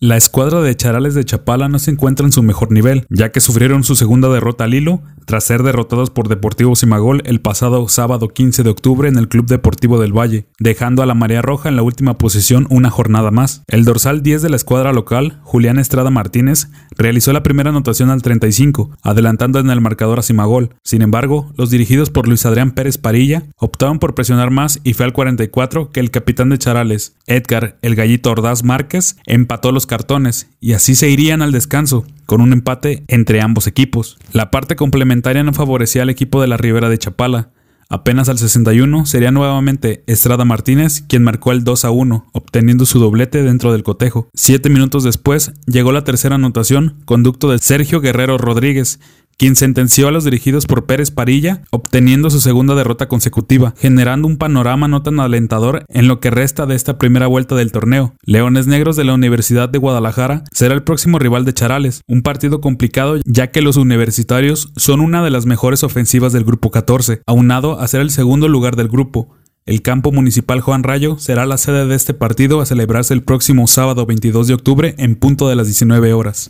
La escuadra de Charales de Chapala no se encuentra en su mejor nivel, ya que sufrieron su segunda derrota al hilo tras ser derrotados por Deportivo Simagol el pasado sábado 15 de octubre en el Club Deportivo del Valle, dejando a la Marea Roja en la última posición una jornada más. El dorsal 10 de la escuadra local, Julián Estrada Martínez, realizó la primera anotación al 35, adelantando en el marcador a Simagol. Sin embargo, los dirigidos por Luis Adrián Pérez Parilla optaron por presionar más y fue al 44 que el capitán de Charales, Edgar el Gallito Ordaz Márquez, empató los cartones y así se irían al descanso, con un empate entre ambos equipos. La parte complementaria no favorecía al equipo de la Ribera de Chapala. Apenas al 61 sería nuevamente Estrada Martínez quien marcó el 2 a 1, obteniendo su doblete dentro del cotejo. Siete minutos después llegó la tercera anotación, conducto de Sergio Guerrero Rodríguez, quien sentenció a los dirigidos por Pérez Parilla, obteniendo su segunda derrota consecutiva, generando un panorama no tan alentador en lo que resta de esta primera vuelta del torneo. Leones Negros de la Universidad de Guadalajara será el próximo rival de Charales, un partido complicado ya que los universitarios son una de las mejores ofensivas del grupo 14, aunado a ser el segundo lugar del grupo. El campo municipal Juan Rayo será la sede de este partido a celebrarse el próximo sábado 22 de octubre en punto de las 19 horas.